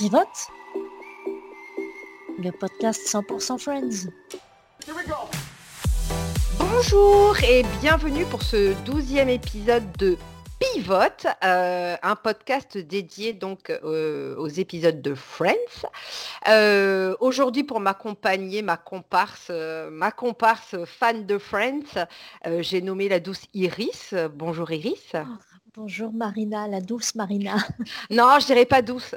Pivote, le podcast 100% Friends. Bonjour et bienvenue pour ce douzième épisode de Pivote, euh, un podcast dédié donc euh, aux épisodes de Friends. Euh, aujourd'hui, pour m'accompagner, ma comparse, ma comparse fan de Friends, j'ai nommé la douce Iris. Bonjour Iris. Oh, Bonjour Marina, la douce Marina. Non, je dirais pas douce.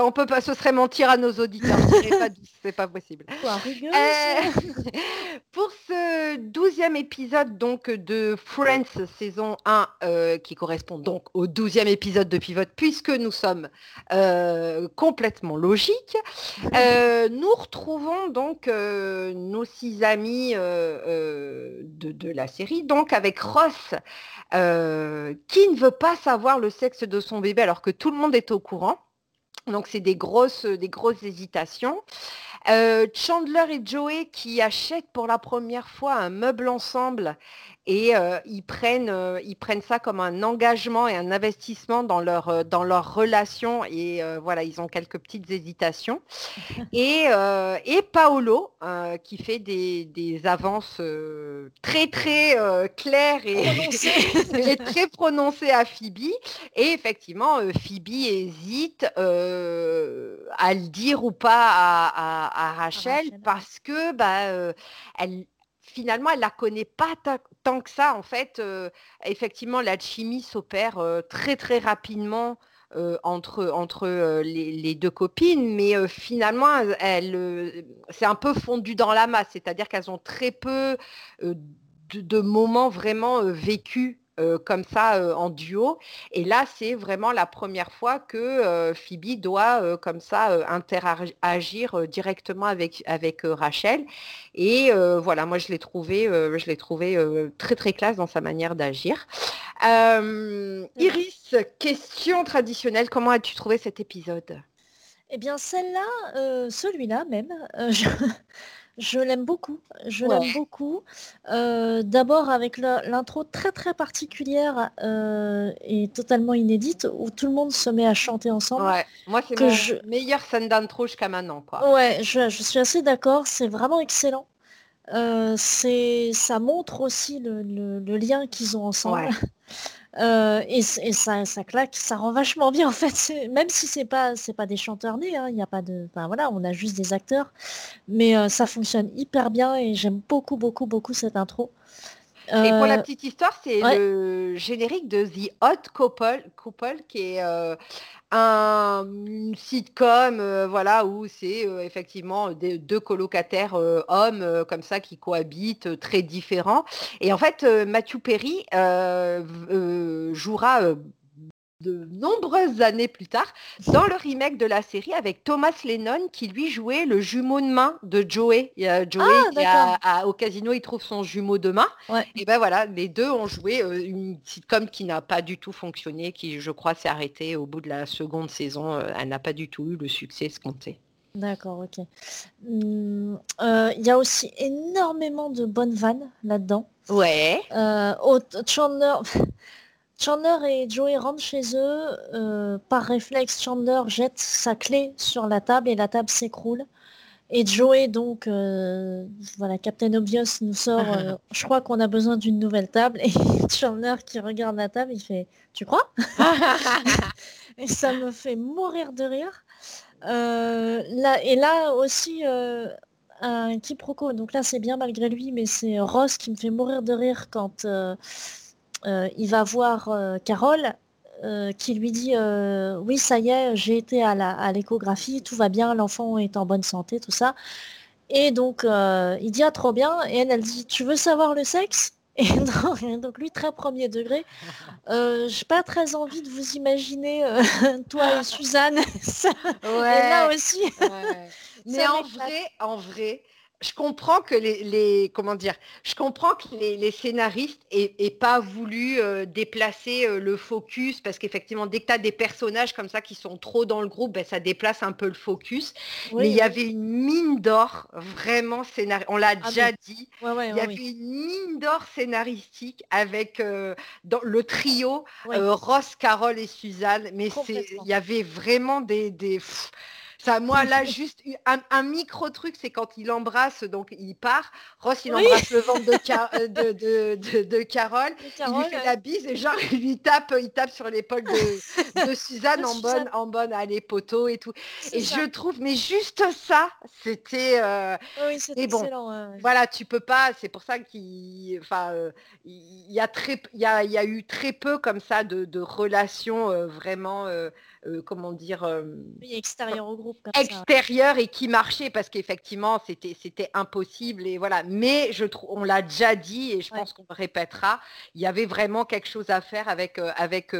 on peut pas, ce serait mentir à nos auditeurs. Je dirais pas douce, c'est pas possible. Euh, pour ce douzième épisode donc de Friends saison 1, euh, qui correspond donc au douzième épisode de Pivot, puisque nous sommes euh, complètement logiques, nous retrouvons donc nos six amis de, de, la série, donc avec Ross, qui ne veut pas savoir le sexe de son bébé alors que tout le monde est au courant. Donc c'est des grosses, des grosses hésitations. Euh, Chandler et Joey qui achètent pour la première fois un meuble ensemble et euh, ils, prennent, euh, ils prennent ça comme un engagement et un investissement dans leur, dans leur relation et voilà, ils ont quelques petites hésitations. Et, et Paolo qui fait des, des avances très très claires et, et, très prononcées à Phoebe. Et effectivement, Phoebe hésite à le dire ou pas à à Rachel, parce que bah, elle, finalement, elle la connaît pas tant que ça. En fait, effectivement, la chimie s'opère très très rapidement entre, entre les, deux copines, mais finalement, c'est un peu fondu dans la masse, c'est-à-dire qu'elles ont très peu de, moments vraiment vécus comme ça en duo. Et là, c'est vraiment la première fois que Phoebe doit comme ça interagir directement avec, avec Rachel. Et voilà, moi je l'ai trouvé, je l'ai trouvé très très classe dans sa manière d'agir. Iris, question traditionnelle, comment as-tu trouvé cet épisode? Eh bien, celle-là, celui-là même, je l'aime beaucoup, je l'aime beaucoup. Euh, d'abord avec l'intro très très particulière euh, et totalement inédite où tout le monde se met à chanter ensemble. Ouais, moi c'est je... meilleure scène d'intro jusqu'à maintenant. Quoi. Ouais, je, suis assez d'accord, c'est vraiment excellent. Euh, c'est, ça montre aussi le, le lien qu'ils ont ensemble. Euh, et, ça, claque, ça rend vachement bien en fait. Même si c'est pas c'est pas des chanteurs nés, hein, il a pas de, enfin voilà, on a juste des acteurs, mais euh, ça fonctionne hyper bien et j'aime beaucoup beaucoup beaucoup cette intro. Et pour la euh, petite histoire, c'est le générique de The Hot Couple, Couple qui est un sitcom, voilà, où c'est effectivement des, deux colocataires hommes comme ça qui cohabitent, très différents. Et en fait, Matthew Perry jouera de nombreuses années plus tard dans le remake de la série avec Thomas Lennon qui lui jouait le jumeau de main de Joey. Joey ah, au casino il trouve son jumeau de main. Et ben voilà, les deux ont joué euh, une sitcom qui n'a pas du tout fonctionné, qui je crois s'est arrêtée au bout de la seconde saison. Euh, elle n'a pas du tout eu le succès escompté. D'accord, ok. Hum, euh, il y a aussi énormément de bonnes vannes là-dedans. Ouais. Chandler, Chandler et Joey rentrent chez eux. Euh, par réflexe, Chandler jette sa clé sur la table et la table s'écroule. Et Joey, donc, euh, voilà, Captain Obvious nous sort, euh, je crois qu'on a besoin d'une nouvelle table. Et Chandler qui regarde la table, il fait, tu crois? Et ça me fait mourir de rire. là, et là aussi, un quiproquo. Donc là, c'est bien malgré lui, mais c'est Ross qui me fait mourir de rire quand il va voir euh, Carole euh, qui lui dit oui ça y est j'ai été à l'échographie tout va bien l'enfant est en bonne santé tout ça. Et donc il dit ah trop bien. Et elle elle dit tu veux savoir le sexe? Et donc, lui très premier degré j'ai pas très envie de vous imaginer toi et Suzanne. Ouais. là aussi mais en vrai en vrai je comprends que les, comment dire, je comprends que les, scénaristes aient, pas voulu euh, déplacer euh, le focus parce qu'effectivement, dès que tu as des personnages comme ça qui sont trop dans le groupe, ben, ça déplace un peu le focus. mais il y avait une mine d'or vraiment scénaristique. On l'a ah déjà dit. il y avait une mine d'or scénaristique avec euh, dans le trio Ross, Carole et Suzanne. Mais il y avait vraiment des, des Ça, moi, là, juste un, micro truc, c'est quand il embrasse, donc il part. Ross, il embrasse le ventre de, de, de, Carole. il lui fait la bise et genre, il lui tape, il tape sur l'épaule de, Suzanne en bonne, en bonne, allez, poteau et tout. Et je trouve, mais juste ça, c'était. Euh, oui, c'était bon, excellent. Voilà, tu peux pas, c'est pour ça qu'il. Enfin, euh, il y, a très, il y a, y a, eu très peu comme ça de, relations euh, vraiment. Euh, comment dire, euh, extérieur au groupe, extérieur et qui marchait parce qu'effectivement c'était c'était impossible et voilà. Mais je trouve, on l'a déjà dit et je pense qu'on le répétera. Il y avait vraiment quelque chose à faire avec euh, avec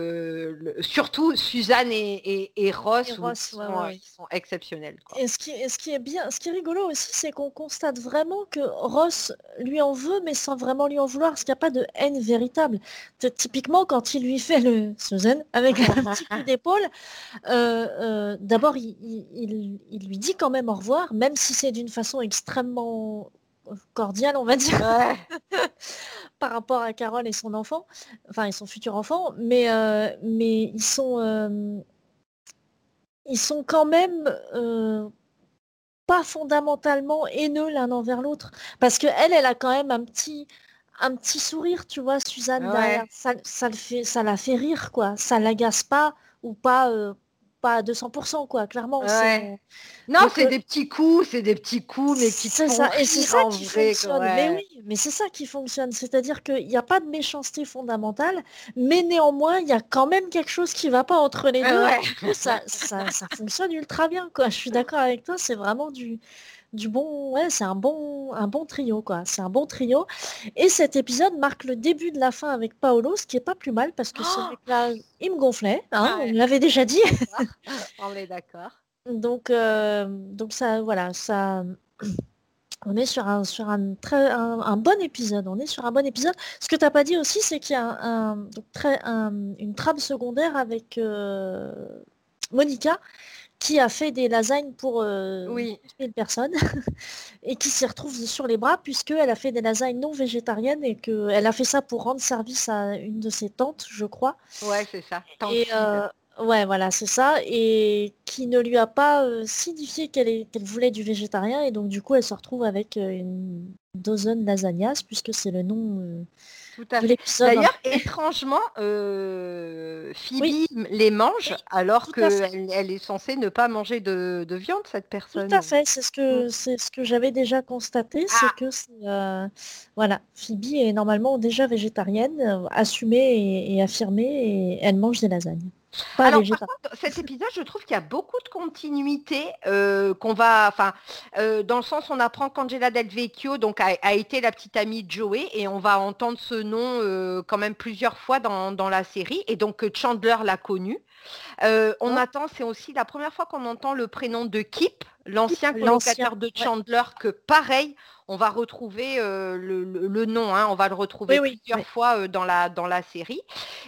surtout Suzanne et, et, Ross, qui sont, exceptionnels. Et ce qui, ce qui est bien, ce qui est rigolo aussi, c'est qu'on constate vraiment que Ross lui en veut, mais sans vraiment lui en vouloir, parce qu'il n'y a pas de haine véritable. Typiquement, quand il lui fait le Suzanne avec un petit coup d'épaule, euh, euh, d'abord, il, lui dit quand même au revoir, même si c'est d'une façon extrêmement cordiale, on va dire, par rapport à Carole et son enfant, enfin et son futur enfant, mais, euh, mais ils sont ils sont quand même pas fondamentalement haineux l'un envers l'autre. Parce que elle, elle a quand même un petit, un petit sourire, tu vois, Suzanne, Ça, ça, le fait, ça la fait rire, quoi. Ça l'agace pas ou pas, euh, pas à 200%, quoi, clairement. Non, c'est euh, des petits coups, c'est des petits coups, mais qui c'est ça, et c'est ça qui fonctionne. Mais oui, mais c'est ça qui fonctionne. C'est-à-dire qu'il n'y a pas de méchanceté fondamentale, mais néanmoins, il y a quand même quelque chose qui va pas entre les deux. Ça, ça, ça, fonctionne ultra bien, quoi. Je suis d'accord avec toi, c'est vraiment du, du bon, ouais, c'est un bon, un bon trio, quoi. C'est un bon trio. Et cet épisode marque le début de la fin avec Paolo, ce qui est pas plus mal parce que ce oh mec-là, il me gonflait, hein, on l'avait déjà dit. on est d'accord. Donc, euh, donc ça, voilà, ça. On est sur un, sur un, très, un, bon épisode. On est sur un bon épisode. Ce que tu n'as pas dit aussi, c'est qu'il y a un, donc très, une trame secondaire avec euh, Monica qui a fait des lasagnes pour euh, oui. une personne et qui s'y retrouve sur les bras puisqu'elle a fait des lasagnes non végétariennes et qu'elle a fait ça pour rendre service à une de ses tantes, je crois. Ouais, c'est ça. et, euh, ouais, voilà, c'est ça. Et qui ne lui a pas euh, signifié qu'elle qu'elle voulait du végétarien et donc du coup elle se retrouve avec une dozen lasagnas puisque c'est le nom tout à fait. D'ailleurs, étrangement, euh, Phoebe les mange alors qu'elle elle est censée ne pas manger de, viande, cette personne. Tout à fait, c'est ce que, c'est ce que j'avais déjà constaté, c'est ah! que euh, voilà, Phoebe est normalement déjà végétarienne, euh, assumée et affirmée, et elle mange des lasagnes. Alors, par contre, cet épisode, je trouve qu'il y a beaucoup de continuité euh, qu'on va, enfin, euh, dans le sens, on apprend qu'Angela Del Vecchio donc a, été la petite amie de Joey et on va entendre ce nom euh, quand même plusieurs fois dans, la série et donc Chandler l'a connu. On attend, c'est aussi la première fois qu'on entend le prénom de Kip, l'ancien colocataire de Chandler, que pareil, on va retrouver le, nom, hein, on va le retrouver plusieurs fois dans, la, dans la série.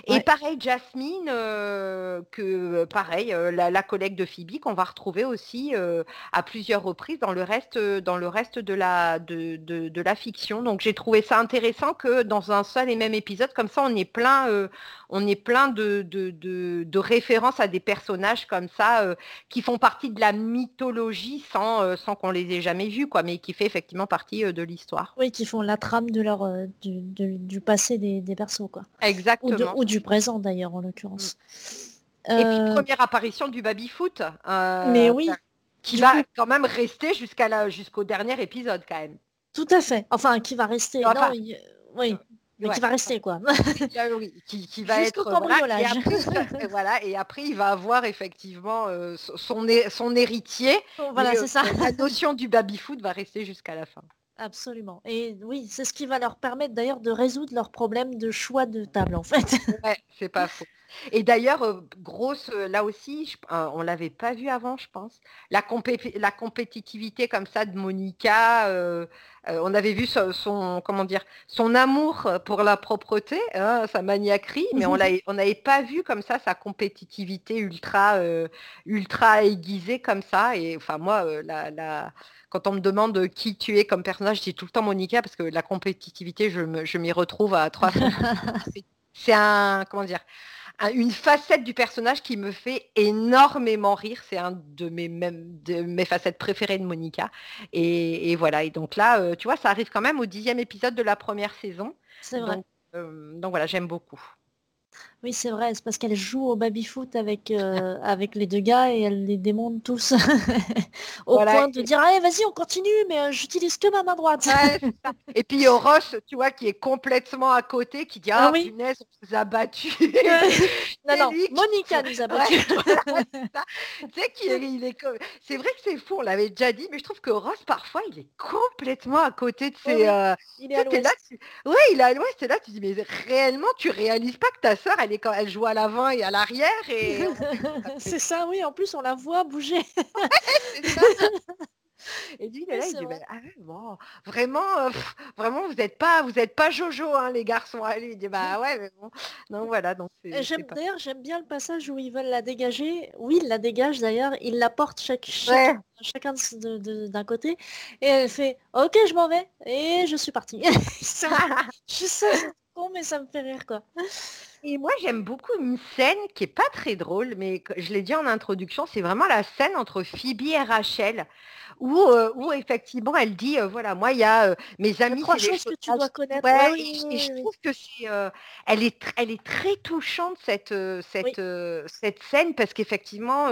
Et pareil, Jasmine, que pareil, la, collègue de Phoebe, qu'on va retrouver aussi à plusieurs reprises dans le reste, dans le reste de, la, de, de, la fiction. Donc j'ai trouvé ça intéressant que dans un seul et même épisode, comme ça, on est plein, on est plein de, de, références à des personnages comme ça qui font partie de la mythologie sans, sans qu'on les ait jamais vus, quoi, mais qui fait effectivement partie euh, de l'histoire. Oui, qui font la trame de leur, euh, du, passé des, des, persos. Quoi. Exactement. Ou, du présent d'ailleurs en l'occurrence. Mm. Et puis euh, première apparition du baby-foot. mais oui. Qui va quand même rester jusqu'à jusqu'au dernier épisode quand même. Tout à fait. Enfin, qui va rester. Oui, mais qui va rester quoi. oui, qui, va être voilà, et, après, voilà, et après il va avoir effectivement son, son héritier. Voilà, c'est ça. La notion du baby-foot va rester jusqu'à la fin. Absolument. Et oui, c'est ce qui va leur permettre d'ailleurs de résoudre leurs problèmes de choix de table en fait. Ouais, c'est pas faux. Et d'ailleurs, grosse, là aussi, on on l'avait pas vu avant, je pense. La, la compétitivité comme ça de Monica, on avait vu son, comment dire, son amour pour la propreté, hein, sa maniaquerie, mais on on n'avait pas vu comme ça sa compétitivité ultra, ultra aiguisée comme ça. Et enfin moi, la quand on me demande qui tu es comme personnage, je dis tout le temps Monica parce que la compétitivité, je, m'y retrouve à trois c'est un, comment dire, une facette du personnage qui me fait énormément rire. C'est un de mes, même, de mes facettes préférées de Monica. Et, voilà, et donc là, euh, tu vois, ça arrive quand même au dixième épisode de la première saison. C'est vrai. donc voilà, j'aime beaucoup. Oui, c'est vrai, c'est parce qu'elle joue au baby-foot avec, euh, avec les deux gars et elle les démonte tous au point de dire «Allez, vas-y, on continue, mais euh, j'utilise que ma main droite. et puis il Roche, tu vois, qui est complètement à côté, qui dit «Ah, ah oui. punaise, on nous a battus. non, non, Monica nous a battus. tu sais qu'il est, C'est vrai que c'est fou, on l'avait déjà dit, mais je trouve que Ross, parfois, il est complètement à côté de ses... Euh, il est à l'ouest. Ouais, il est à l'ouest, et là, tu dis, mais réellement, tu réalises pas que ta soeur, elle est quand elle joue à l'avant et à l'arrière et c'est ça oui en plus on la voit bouger et lui, il est là, il dit, «Ben, ah vraiment, euh, vraiment, vous n'êtes pas, vous êtes pas Jojo, hein, les garçons. Allez, il dit, bah ouais, mais bon. Donc voilà, donc J'aime d'ailleurs, j'aime bien le passage où ils veulent la dégager. Oui, ils la dégagent d'ailleurs. Ils la portent chaque, chacun d'un côté et elle fait, ok, je m'en vais et je suis partie. je sais, c'est con, mais ça me fait rire quoi. Et moi, j'aime beaucoup une scène qui est pas très drôle, mais je l'ai dit en introduction, c'est vraiment la scène entre Phoebe et Rachel où, effectivement elle dit voilà moi il y a mes amis trois choses que tu dois connaître. et, je trouve que c'est elle est elle est très touchante cette cette cette scène parce qu'effectivement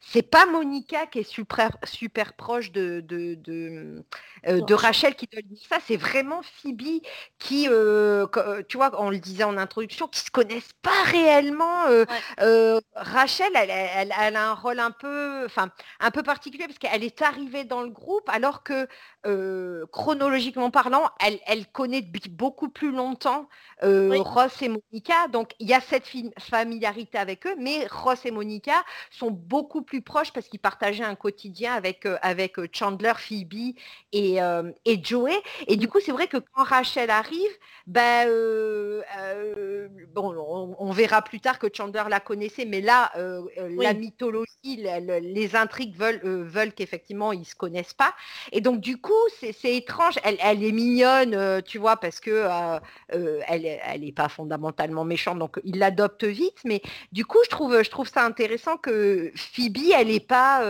c'est pas Monica qui est super super proche de de, de, de Rachel qui doit dire ça c'est vraiment Phoebe qui tu vois on le disait en introduction qui se connaissent pas réellement Rachel elle, elle, elle, a un rôle un peu enfin un peu particulier parce qu'elle est arrivée dans le groupe alors que chronologiquement parlant, elle, connaît depuis beaucoup plus longtemps Ross et Monica. Donc il y a cette familiarité avec eux, mais Ross et Monica sont beaucoup plus proches parce qu'ils partageaient un quotidien avec, avec Chandler, Phoebe et, et Joey. Et du coup, c'est vrai que quand Rachel arrive, ben, bon, on, verra plus tard que Chandler la connaissait, mais là, la mythologie, les intrigues veulent, veulent qu'effectivement ils se connaissent pas. Et donc du coup, c'est étrange. Elle, est mignonne, euh, tu vois, parce que euh, euh, elle, elle est pas fondamentalement méchante, donc il l'adopte vite. Mais du coup, je trouve, je trouve ça intéressant que Phoebe, elle est pas,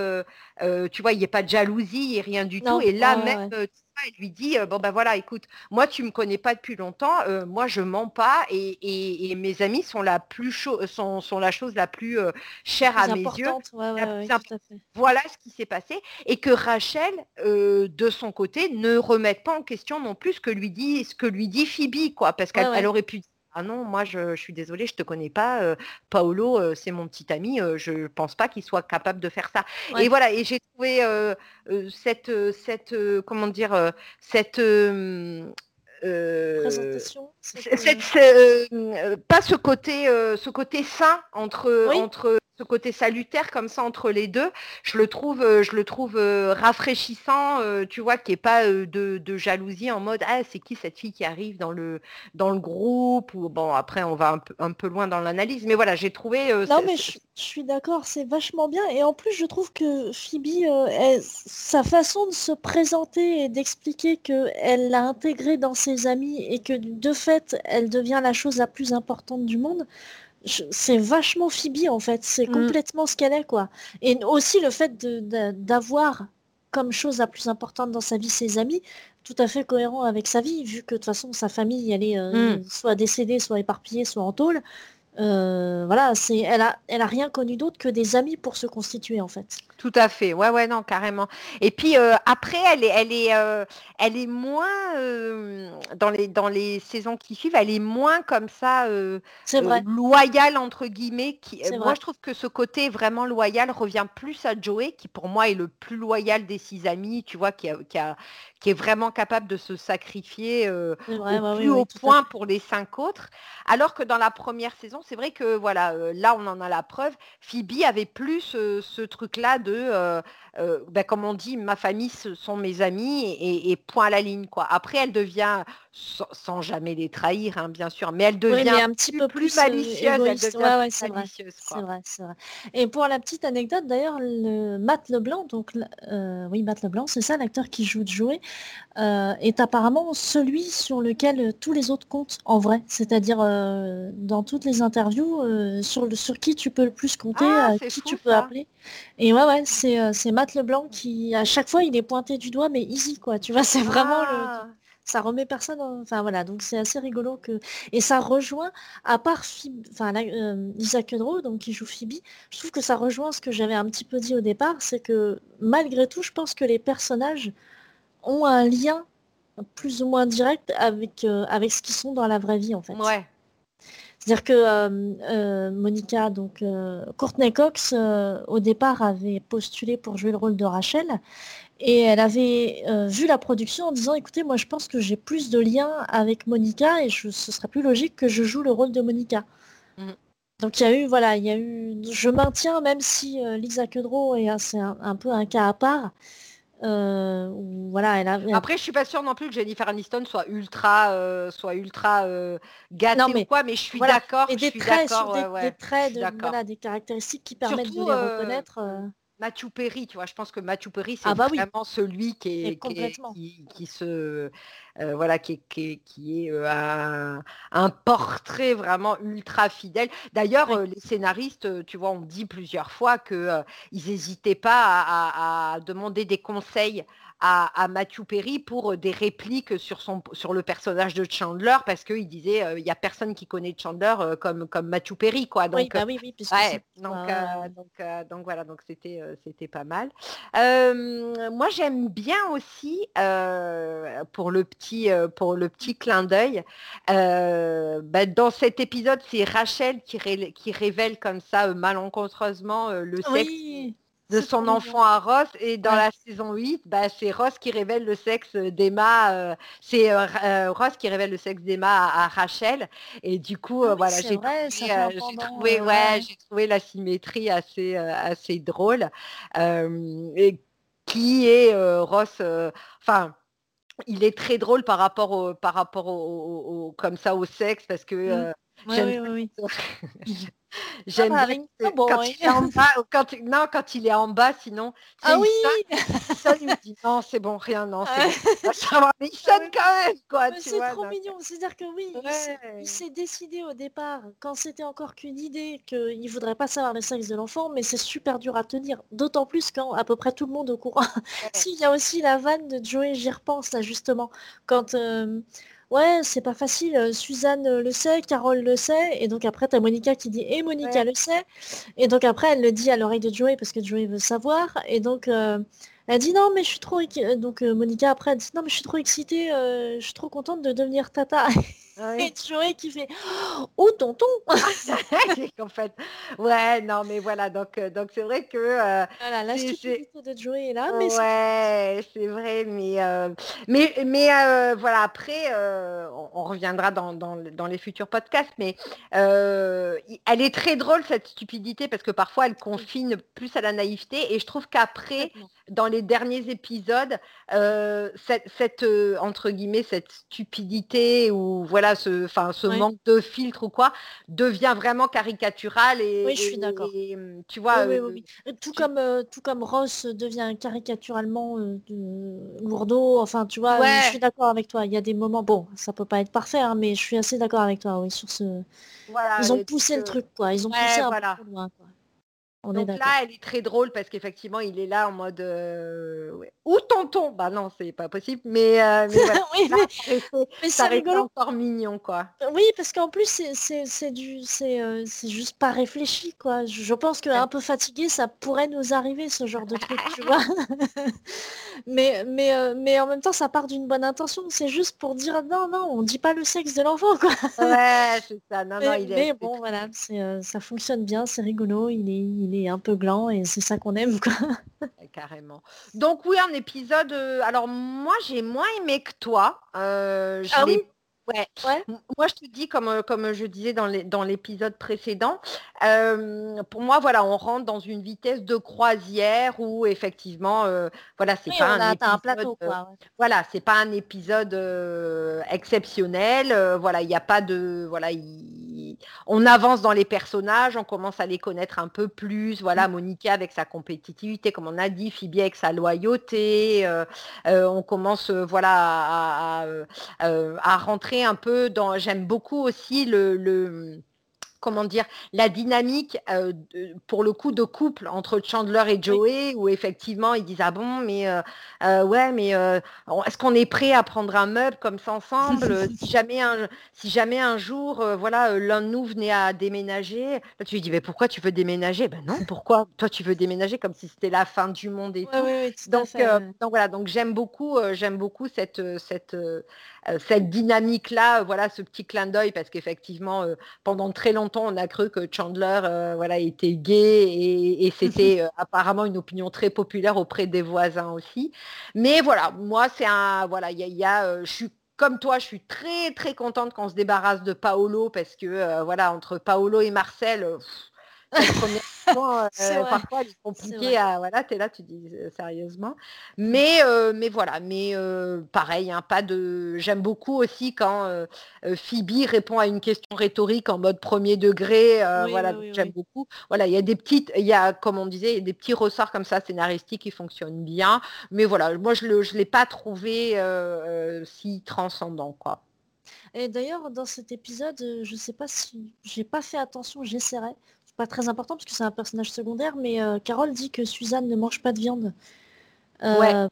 tu vois, il n'y a pas de jalousie et rien du tout. Et là même, elle lui dit bon ben voilà écoute moi tu me connais pas depuis longtemps moi je mens pas et, mes amis sont la plus sont, sont, la chose la plus chère à mes yeux. voilà ce qui s'est passé et que Rachel de son côté ne remette pas en question non plus ce que lui dit ce que lui dit Phoebe quoi parce qu'elle aurait pu ah non, moi je, suis désolée, je te connais pas. Paolo, c'est mon petit ami. je pense pas qu'il soit capable de faire ça. Et voilà. Et j'ai trouvé cette, cette, comment dire, cette présentation. pas ce côté, ce côté sain entre, entre ce côté salutaire comme ça entre les deux, je le trouve, euh, je le trouve euh, rafraîchissant, euh, tu vois, qui est pas de, jalousie en mode ah c'est qui cette fille qui arrive dans le dans le groupe ou bon après on va un peu, un peu loin dans l'analyse, mais voilà j'ai trouvé. non mais je, suis d'accord, c'est vachement bien et en plus je trouve que Phoebe, sa façon de se présenter et d'expliquer qu'elle l'a intégrée dans ses amis et que de fait elle devient la chose la plus importante du monde c'est vachement Phoebe en fait, c'est mmh. complètement ce qu'elle est quoi. Et aussi le fait d'avoir comme chose la plus importante dans sa vie ses amis, tout à fait cohérent avec sa vie, vu que de toute façon sa famille elle est euh, mmh. soit décédée, soit éparpillée, soit en tôle. Euh, voilà, c'est, elle a, elle a rien connu d'autre que des amis pour se constituer en fait. Tout à fait, ouais, ouais, non, carrément. Et puis euh, après, elle est, elle est, euh, elle est moins dans les, dans les saisons qui suivent, elle est moins comme ça c'est vrai. loyale entre guillemets. Qui, moi, je trouve que ce côté vraiment loyal revient plus à Joey, qui pour moi est le plus loyal des six amis, tu vois, qui a, qui a, qui est vraiment capable de se sacrifier au plus haut point pour les cinq autres. Alors que dans la première saison, c'est vrai que voilà, là on en a la preuve. Phoebe avait plus ce truc-là de euh, ben, comme on dit, ma famille, ce sont mes amis et, point à la ligne. Quoi. Après, elle devient, sans, jamais les trahir, hein, bien sûr, mais elle devient un petit peu plus, malicieuse. c'est vrai, Et pour la petite anecdote, d'ailleurs, le Matt Leblanc, donc oui, Matt Leblanc, c'est ça, l'acteur qui joue de jouer, est apparemment celui sur lequel tous les autres comptent en vrai. C'est-à-dire, dans toutes les interviews sur, le, sur qui tu peux le plus compter, ah, qui tu peux appeler. Et ouais, ouais, c'est Matt Leblanc qui, à chaque fois, il est pointé du doigt, mais easy, quoi. Tu vois, c'est vraiment le ah. ça remet personne enfin voilà. Donc c'est assez rigolo que et ça rejoint à part enfin euh, Lisa Kudrow donc qui joue Phoebe je trouve que ça rejoint ce que j'avais un petit peu dit au départ c'est que malgré tout je pense que les personnages ont un lien plus ou moins direct avec euh, avec ce qu'ils sont dans la vraie vie en fait. Ouais c'est-à-dire que euh, Monica, donc Courtney Cox, au départ avait postulé pour jouer le rôle de Rachel, et elle avait euh, vu la production en disant écoutez, moi je pense que j'ai plus de liens avec Monica et ce serait plus logique que je joue le rôle de Monica. Mm. Donc il y a eu, voilà, il y a eu. Je maintiens, même si euh, Lisa Kudrow est c'est un, peu un cas à part. Euh, voilà, elle a, Après, je suis pas sûre non plus que Jennifer Aniston soit ultra, soit ultra gâtée mais, ou quoi, mais je suis d'accord. Et des traits, des, traits, de, des caractéristiques qui permettent de les reconnaître. Matthew Perry, tu vois, je pense que Matthew Perry, c'est ah bah vraiment celui qui est, qui, se euh, voilà, qui est, qui est, euh, un, portrait vraiment ultra fidèle. D'ailleurs, euh, les scénaristes, tu vois, on dit plusieurs fois qu'ils n'hésitaient pas à, demander des conseils à, Matthew Perry pour des répliques sur, son, sur le personnage de Chandler parce qu'il disait il n'y a personne qui connaît Chandler comme, comme Matthew Perry. Quoi. Donc, oui, bah oui, oui, donc, donc, donc, voilà, donc c'était c'était pas mal. moi j'aime bien aussi pour le petit pour le petit clin d'œil. Bah, dans cet épisode, c'est Rachel qui, qui révèle comme ça malencontreusement le sexe de son enfant à Ross. Et dans la saison 8, bah, c'est Ross qui révèle le sexe d'Emma. Euh, c'est euh, euh, Ross qui révèle le sexe d'Emma à, Rachel. Et du coup, ah voilà, j'ai trouvé, ouais, trouvé la symétrie assez, assez drôle. et qui est Ross, enfin il est très drôle par rapport au, par rapport au, comme ça au sexe parce que oui, J'aime ah, bien quand, il est en bas, quand, non, quand il est en bas, sinon. Ah oui ça, il me dit non, c'est bon, rien, non, c'est bon. Mais il sonne quand même, quoi. C'est trop mignon. C'est-à-dire que oui, il s'est décidé au départ, quand c'était encore qu'une idée, qu'il ne voudrait pas savoir le sexe de l'enfant, mais c'est super dur à tenir. D'autant plus quand à peu près tout le monde est au courant. S'il y a aussi la vanne de Joey, j'y repense là justement. Quand. Euh, ouais, c'est pas facile, euh, Suzanne le sait, Carole le sait, et donc après t'as Monica qui dit et Monica le sait, et donc après elle le dit à l'oreille de Joey parce que Joey veut savoir, et donc euh, elle dit non mais je suis trop, donc Monica après elle dit non mais je suis trop excitée, je suis trop contente de devenir tata. Ah et Joey qui fait Oh tonton! En fait, ouais, non, mais voilà, donc euh, donc c'est vrai que. Euh, voilà, la de Joey est là, mais ouais, c'est vrai, mais euh, mais mais voilà, après, on, reviendra dans, dans, les futurs podcasts, mais elle est très drôle cette stupidité parce que parfois elle confine plus à la naïveté, et je trouve qu'après, dans les derniers épisodes, cette, cette entre guillemets cette stupidité ou voilà ce, enfin, ce manque de filtre ou quoi, devient vraiment caricatural et, oui, je suis d'accord. Tu vois, euh, tout comme euh, tout comme Ross devient caricaturalement euh, lourdeau. Enfin, tu vois, je suis d'accord avec toi. Il y a des moments, bon, ça peut pas être parfait, hein, mais je suis assez d'accord avec toi, oui, sur ce. Ils ont poussé le truc, quoi. Ils ont poussé un peu loin, quoi. Donc là, elle est très drôle parce qu'effectivement, il est là en mode euh, ou tonton. Bah non, c'est pas possible, mais, euh, mais, ça reste encore mignon, quoi. Oui, parce qu'en plus, c'est du, euh, c'est juste pas réfléchi, quoi. Je, pense qu'un peu fatigué, ça pourrait nous arriver ce genre de truc, tu vois. mais, mais, mais en même temps, ça part d'une bonne intention. C'est juste pour dire non, non, on dit pas le sexe de l'enfant, quoi. ouais, c'est ça. Non, non, il est. Mais bon, voilà, ça fonctionne bien, c'est rigolo. Il est est un peu gland et c'est ça qu'on aime. Quoi. Carrément. Donc oui, un épisode. Euh, alors moi, j'ai moins aimé que toi. Euh, ah oui? Ouais. Moi, je te dis, comme, euh, comme je disais dans l'épisode précédent, pour moi, voilà, on rentre dans une vitesse de croisière où effectivement, voilà, c'est pas un, épisode, plateau, voilà, c'est pas un épisode exceptionnel. voilà, il n'y a pas de, voilà, on avance dans les personnages, on commence à les connaître un peu plus. Voilà, mmh. Monica avec sa compétitivité, comme on a dit, Phoebe avec sa loyauté. on commence, voilà, à, à rentrer un peu dans. J'aime beaucoup aussi le, comment dire, la dynamique euh, pour le coup de couple entre Chandler et Joey, où effectivement ils disent ah bon, mais euh, euh, ouais, mais est-ce qu'on est prêt à prendre un meuble comme ça ensemble si jamais un, si jamais un jour, voilà, l'un de nous venait à déménager, là tu lui dis mais pourquoi tu veux déménager? Ben non, pourquoi? Toi tu veux déménager comme si c'était la fin du monde et tout. donc, donc voilà, donc j'aime beaucoup, j'aime beaucoup cette cette cette dynamique là, voilà, ce petit clin d'œil parce qu'effectivement pendant très longtemps on a cru que Chandler euh, voilà, était gay et, c'était euh, apparemment une opinion très populaire auprès des voisins aussi. Mais voilà, moi, c'est un. Voilà, il y a, euh, je suis comme toi, je suis très très contente qu'on se débarrasse de Paolo parce que voilà, entre Paolo et Marcel, Euh, parfois, il est compliqué à. Voilà, tu es là, tu dis euh, sérieusement. Mais, euh, mais voilà, mais pareil, hein, pas de. J'aime beaucoup aussi quand Phoebe répond à une question rhétorique en mode premier degré. voilà, j'aime beaucoup. Voilà, il y a des petites, il y a, comme on disait, des petits ressorts comme ça scénaristiques qui fonctionnent bien. Mais voilà, moi, je ne l'ai pas trouvé si transcendant, quoi. Et d'ailleurs, dans cet épisode, je ne sais pas si j'ai pas fait attention, j'essaierai pas très important parce que c'est un personnage secondaire, mais euh, Carole dit que Suzanne ne mange pas de viande. Euh,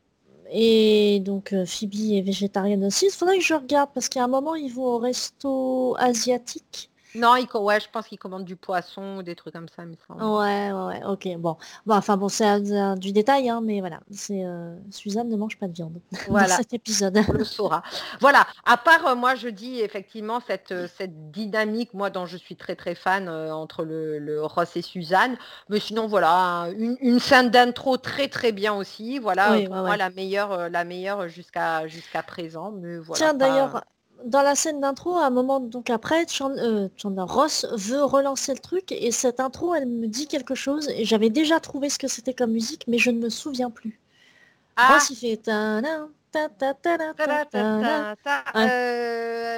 et donc euh, Phoebe est végétarienne aussi. Il faudrait que je regarde parce qu'à un moment ils vont au resto asiatique non, il, ouais, je pense qu'il commande du poisson ou des trucs comme ça, Ouais, ouais, ok, bon. bon enfin bon, c'est du détail, hein, mais voilà. C'est euh, Suzanne ne mange pas de viande voilà. dans cet épisode. On le saura. Voilà, à part, euh, moi, je dis effectivement cette, euh, cette dynamique, moi, dont je suis très, très fan entre le, Ross et Suzanne. Mais sinon, voilà, une, scène d'intro très, très bien aussi. Voilà, pour moi, la meilleure, la meilleure jusqu'à jusqu'à présent. Mais voilà, Tiens, d'ailleurs dans la scène d'intro, à un moment donc après, euh, Chandler Ross veut relancer le truc et cette intro, elle me dit quelque chose et j'avais déjà trouvé ce que c'était comme musique, mais je ne me souviens plus. Ah. Ross, il fait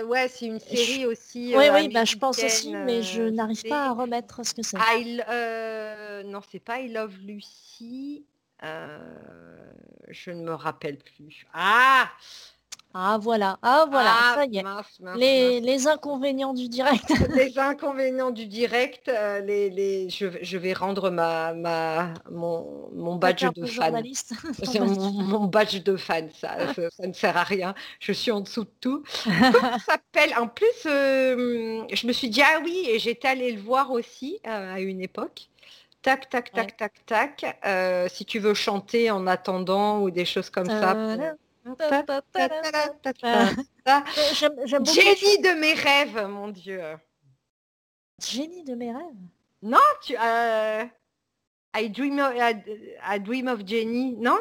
ouais, c'est une série aussi. Oui, oui, bah, je pense aussi, mais je n'arrive pas à remettre ce que c'est. Euh, non, c'est pas I Love Lucy. je ne me rappelle plus. Ah ah voilà, ah voilà, ah, ça y est. les, inconvénients du direct. les inconvénients du direct, euh, les, les, je, vais rendre ma, ma, mon, badge de fan. mon, badge de fan, ça, ça, ne sert à rien. Je suis en dessous de tout. s'appelle? En plus, euh, je me suis dit, ah oui, et j'étais allée le voir aussi euh, à une époque. Tac, tac, tac, tac, tac. si tu veux chanter en attendant ou des choses comme ça. Génie de mes rêves, mon Dieu. Génie de mes rêves? Non, tu... Euh, I, dream of, I, dream of Jenny, non?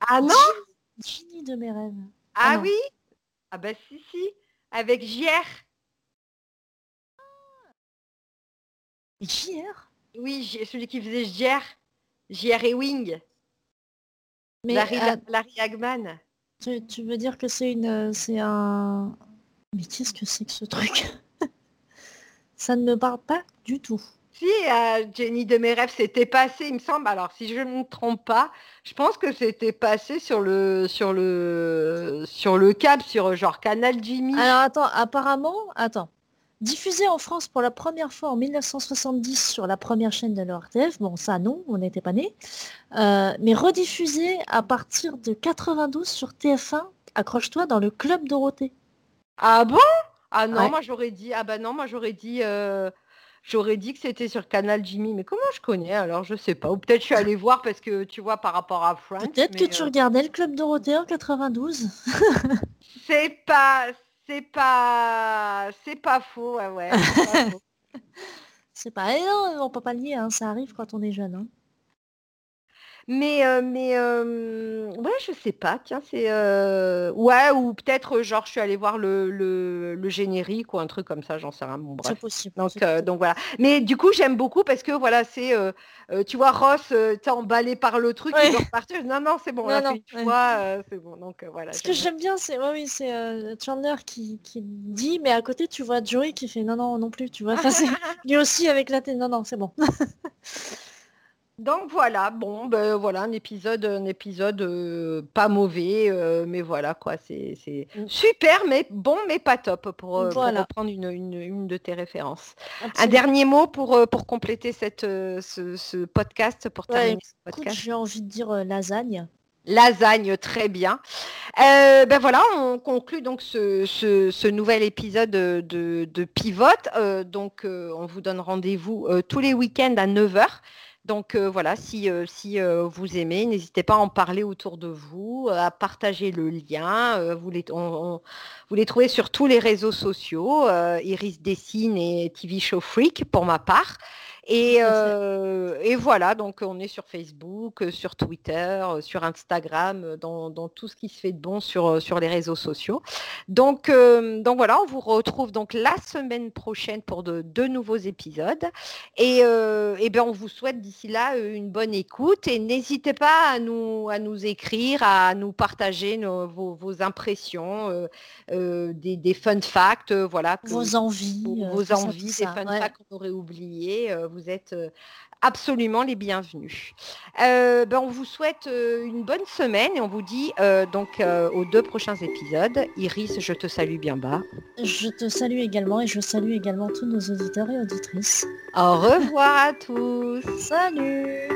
Ah non? Génie de mes rêves. Ah, ah oui? Ah bah si, si. Avec JR. JR Oui, celui qui faisait JR. JR et Wing. Mais Larry, euh, Hagman. Tu, veux dire que c'est une, c'est un. Mais qu'est-ce que c'est que ce truc? Ça ne me parle pas du tout. Si, euh, Jenny de mes rêves, c'était passé, il me semble. Alors, si je ne me trompe pas, je pense que c'était passé sur le sur le sur le câble, sur genre Canal Jimmy. Alors attends, apparemment, attends. Diffusé en France pour la première fois en 1970 sur la première chaîne de l'ORTF, bon ça non, on n'était pas nés, euh, mais rediffusé à partir de 92 sur TF1, accroche-toi, dans le Club Dorothée. Ah bon? Ah non, moi j'aurais dit, ah bah non, moi j'aurais dit, euh, j'aurais dit que c'était sur Canal Jimmy, mais comment je connais alors Je sais pas, ou peut-être je suis allée voir parce que tu vois par rapport à Friends. Peut-être que tu euh, regardais le Club Dorothée en 92. c'est pas, c'est pas, c'est pas faux, ouais, ouais. C'est pas, eh non, on peut pas le hein, ça arrive quand on est jeune. Hein. Mais, euh, mais euh, ouais, je sais pas, tiens, c'est euh, ouais, ou peut-être genre je suis allée voir le, le, générique ou un truc comme ça, j'en sais rien. Bon, bref. C'est possible. Donc, donc voilà. Mais du coup, j'aime beaucoup parce que voilà, c'est tu vois Ross, t'es emballé par le truc, il doit repartir. Non, non, c'est bon, non, c'est bon. Donc voilà. Ce que j'aime bien, c'est oui, c'est Chandler qui, qui dit, mais à côté, tu vois Joey qui fait non, non, non plus, tu vois. lui aussi avec la tête, non, non, c'est bon. Donc voilà, bon, ben voilà, un épisode, un épisode euh, pas mauvais, euh, mais voilà quoi, c'est Mm. super, mais bon, mais pas top pour, euh, pour Voilà. reprendre une, une- une de tes références. Un dernier mot pour, euh, pour compléter cette, ce, ce podcast, pour Ouais, terminer ce podcast. j'ai envie de dire lasagne. Lasagne, très bien. Euh, ben voilà, on conclut donc ce, ce- ce nouvel épisode de, de Pivote. Euh, donc euh, on vous donne rendez-vous tous les week-ends à 9h. Donc euh, voilà, si, euh, si euh, vous aimez, n'hésitez pas à en parler autour de vous, à partager le lien. Vous, les, on- vous les trouvez sur tous les réseaux sociaux, Iris Dessine et TV Show Freak pour ma part. Et, euh, et voilà, donc on est sur Facebook, euh, sur Twitter, euh, sur Instagram, euh, dans, dans tout ce qui se fait de bon sur, sur les réseaux sociaux. Donc, euh, donc voilà, on vous retrouve donc la semaine prochaine pour de, deux nouveaux épisodes. Et, euh, bien, on vous souhaite d'ici là une bonne écoute. Et n'hésitez pas à nous, à nous écrire, à nous partager nos- vos, vos impressions, euh, euh, des, des fun facts, voilà. Vos envies. vos, envies, des ça, fun ouais. facts qu'on aurait oubliés. Vous êtes euh, absolument les bienvenus. Euh, ben, on vous souhaite euh, une bonne semaine et on vous dit euh, donc euh, aux deux prochains épisodes. Iris, je te salue bien bas. Je te salue également et je salue également tous nos auditeurs et auditrices. Au revoir à tous. Salut